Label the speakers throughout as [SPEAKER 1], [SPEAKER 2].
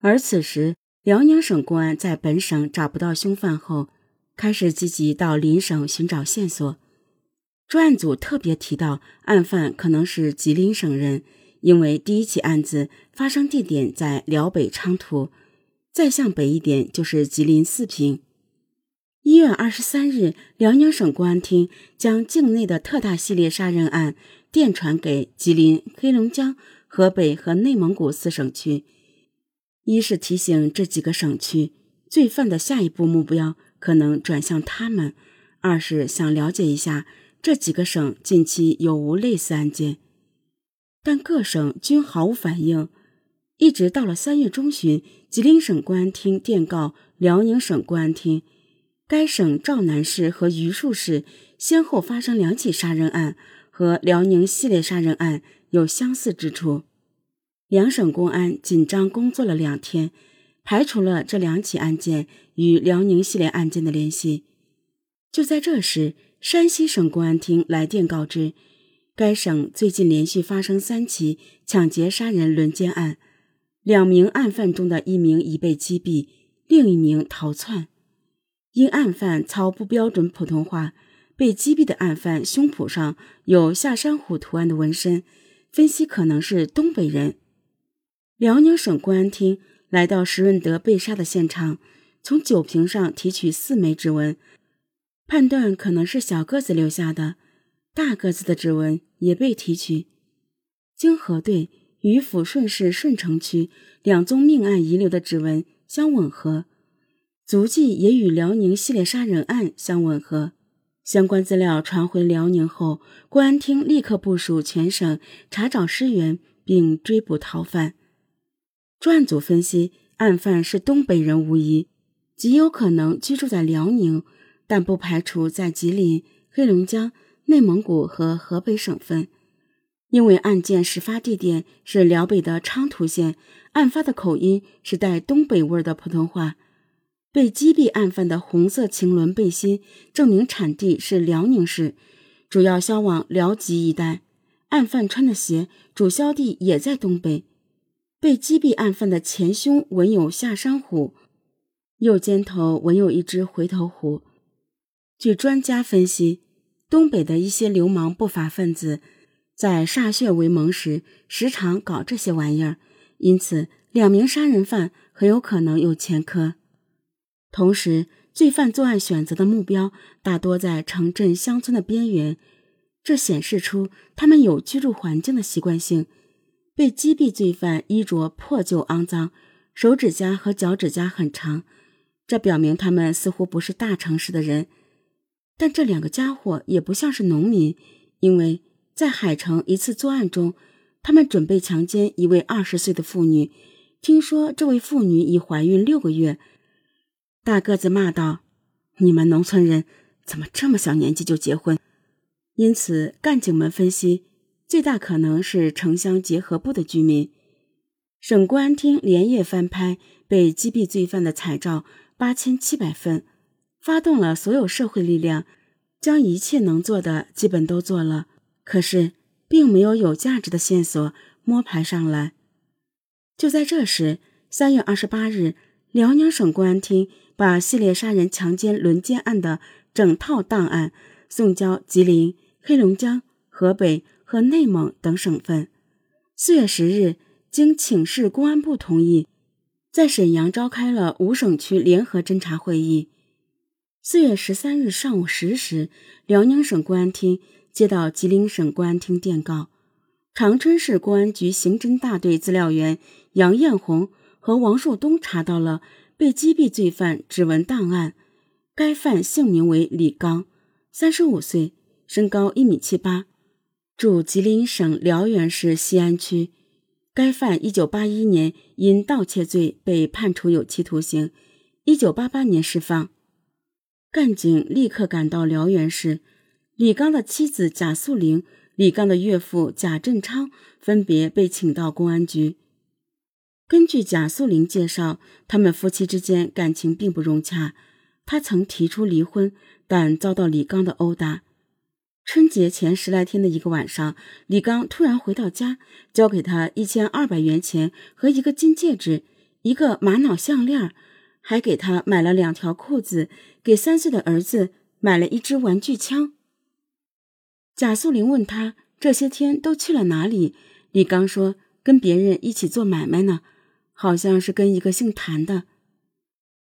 [SPEAKER 1] 而此时，辽宁省公安在本省找不到凶犯后，开始积极到邻省寻找线索。专案组特别提到，案犯可能是吉林省人，因为第一起案子发生地点在辽北昌图，再向北一点就是吉林四平。一月二十三日，辽宁省公安厅将境内的特大系列杀人案电传给吉林、黑龙江、河北和内蒙古四省区。一是提醒这几个省区罪犯的下一步目标可能转向他们；二是想了解一下这几个省近期有无类似案件。但各省均毫无反应，一直到了三月中旬，吉林省公安厅电告辽宁省公安厅。该省赵南市和榆树市先后发生两起杀人案，和辽宁系列杀人案有相似之处。两省公安紧张工作了两天，排除了这两起案件与辽宁系列案件的联系。就在这时，山西省公安厅来电告知，该省最近连续发生三起抢劫杀人轮奸案，两名案犯中的一名已被击毙，另一名逃窜。因案犯操不标准普通话，被击毙的案犯胸脯上有下山虎图案的纹身，分析可能是东北人。辽宁省公安厅来到石润德被杀的现场，从酒瓶上提取四枚指纹，判断可能是小个子留下的，大个子的指纹也被提取。经核对，与抚顺市顺城区两宗命案遗留的指纹相吻合。足迹也与辽宁系列杀人案相吻合，相关资料传回辽宁后，公安厅立刻部署全省查找尸源并追捕逃犯。专案组分析，案犯是东北人无疑，极有可能居住在辽宁，但不排除在吉林、黑龙江、内蒙古和河北省份。因为案件始发地点是辽北的昌图县，案发的口音是带东北味的普通话。被击毙案犯的红色晴纶背心证明产地是辽宁市，主要销往辽吉一带。案犯穿的鞋主销地也在东北。被击毙案犯的前胸纹有下山虎，右肩头纹有一只回头虎。据专家分析，东北的一些流氓不法分子在歃血为盟时，时常搞这些玩意儿，因此两名杀人犯很有可能有前科。同时，罪犯作案选择的目标大多在城镇、乡村的边缘，这显示出他们有居住环境的习惯性。被击毙罪犯衣着破旧肮脏，手指甲和脚趾甲很长，这表明他们似乎不是大城市的人。但这两个家伙也不像是农民，因为在海城一次作案中，他们准备强奸一位二十岁的妇女，听说这位妇女已怀孕六个月。大个子骂道：“你们农村人怎么这么小年纪就结婚？”因此，干警们分析，最大可能是城乡结合部的居民。省公安厅连夜翻拍被击毙罪犯的彩照八千七百份，发动了所有社会力量，将一切能做的基本都做了。可是，并没有有价值的线索摸排上来。就在这时，三月二十八日，辽宁省公安厅。把系列杀人、强奸、轮奸案的整套档案送交吉林、黑龙江、河北和内蒙等省份。四月十日，经请示公安部同意，在沈阳召开了五省区联合侦查会议。四月十三日上午十时，辽宁省公安厅接到吉林省公安厅电告，长春市公安局刑侦大队资料员杨艳红和王树东查到了。被击毙罪犯指纹档案，该犯姓名为李刚，三十五岁，身高一米七八，住吉林省辽源市西安区。该犯一九八一年因盗窃罪被判处有期徒刑，一九八八年释放。干警立刻赶到辽源市，李刚的妻子贾素玲、李刚的岳父贾振昌分别被请到公安局。根据贾素玲介绍，他们夫妻之间感情并不融洽。她曾提出离婚，但遭到李刚的殴打。春节前十来天的一个晚上，李刚突然回到家，交给他一千二百元钱和一个金戒指，一个玛瑙项链，还给他买了两条裤子，给三岁的儿子买了一支玩具枪。贾素玲问他这些天都去了哪里，李刚说跟别人一起做买卖呢，好像是跟一个姓谭的。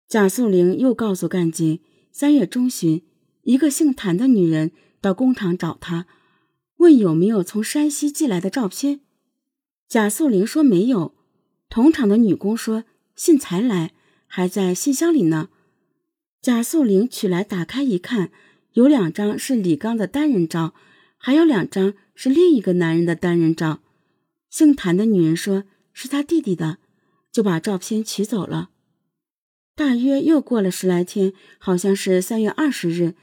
[SPEAKER 1] 贾素玲又告诉干警，三月中旬，一个姓谭的女人到工厂找他，问有没有从山西寄来的照片。贾素玲说没有。同厂的女工说信才来，还在信箱里呢。贾素玲取来打开一看，有两张是李刚的单人照，还有两张是另一个男人的单人照。姓谭的女人说是他弟弟的，就把照片取走了。大约又过了十来天，好像是三月二十日，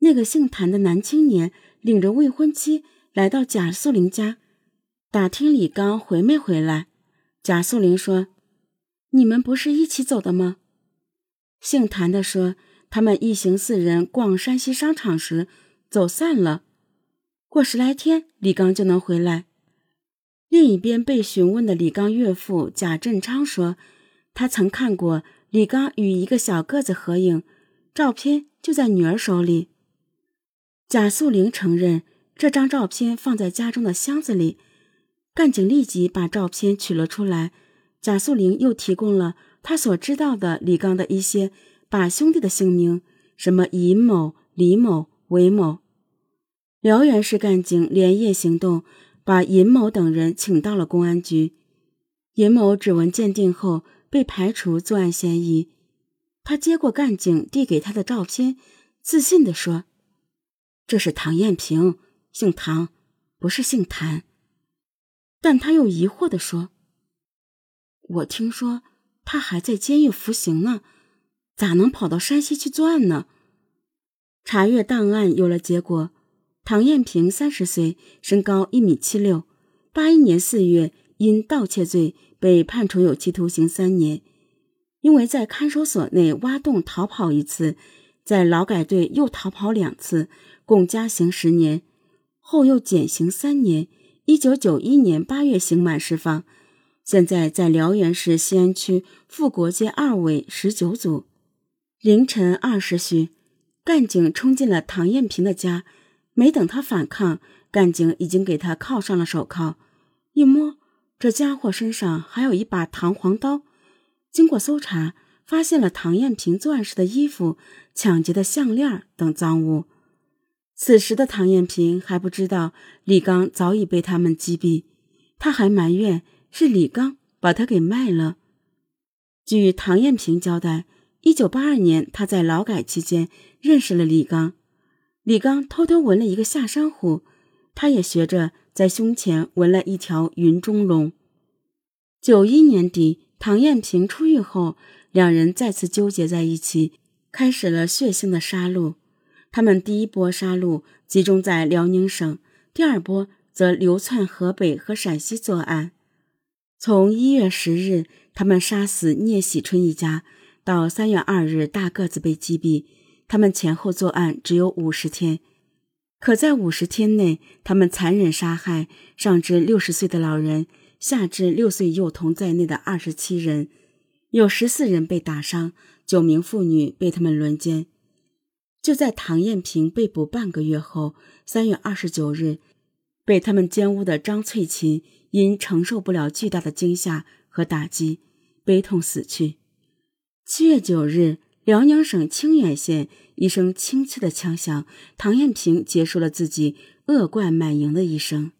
[SPEAKER 1] 那个姓谭的男青年领着未婚妻来到贾素玲家，打听李刚回没回来。贾素玲说：“你们不是一起走的吗？”姓谭的说：“他们一行四人逛山西商场时走散了，过十来天李刚就能回来。”另一边被询问的李刚岳父贾振昌说：“他曾看过。”李刚与一个小个子合影，照片就在女儿手里。贾素玲承认这张照片放在家中的箱子里，干警立即把照片取了出来。贾素玲又提供了他所知道的李刚的一些把兄弟的姓名，什么尹某、李某、韦某。辽源市干警连夜行动，把尹某等人请到了公安局。尹某指纹鉴定后。被排除作案嫌疑，他接过干警递给他的照片，自信地说：“这是唐艳萍，姓唐，不是姓谭。”但他又疑惑地说：“我听说他还在监狱服刑呢，咋能跑到山西去作案呢？”查阅档案有了结果，唐艳萍三十岁，身高一米七六，八一年四月因盗窃罪。被判处有期徒刑三年，因为在看守所内挖洞逃跑一次，在劳改队又逃跑两次，共加刑十年，后又减刑三年。一九九一年八月刑满释放，现在在辽源市西安区富国街二委十九组。凌晨二时许，干警冲进了唐艳萍的家，没等他反抗，干警已经给他铐上了手铐，一摸。这家伙身上还有一把弹簧刀，经过搜查，发现了唐艳萍作案时的衣服、抢劫的项链等赃物。此时的唐艳萍还不知道李刚早已被他们击毙，他还埋怨是李刚把他给卖了。据唐艳萍交代，一九八二年他在劳改期间认识了李刚，李刚偷偷纹了一个下山虎，他也学着。在胸前纹了一条云中龙。九一年底，唐艳萍出狱后，两人再次纠结在一起，开始了血腥的杀戮。他们第一波杀戮集中在辽宁省，第二波则流窜河北和陕西作案。从一月十日，他们杀死聂喜春一家，到三月二日大个子被击毙，他们前后作案只有五十天。可在五十天内，他们残忍杀害上至六十岁的老人，下至六岁幼童在内的二十七人，有十四人被打伤，九名妇女被他们轮奸。就在唐艳萍被捕半个月后，三月二十九日，被他们奸污的张翠琴因承受不了巨大的惊吓和打击，悲痛死去。七月九日。辽宁省清远县一声清脆的枪响，唐艳萍结束了自己恶贯满盈的一生。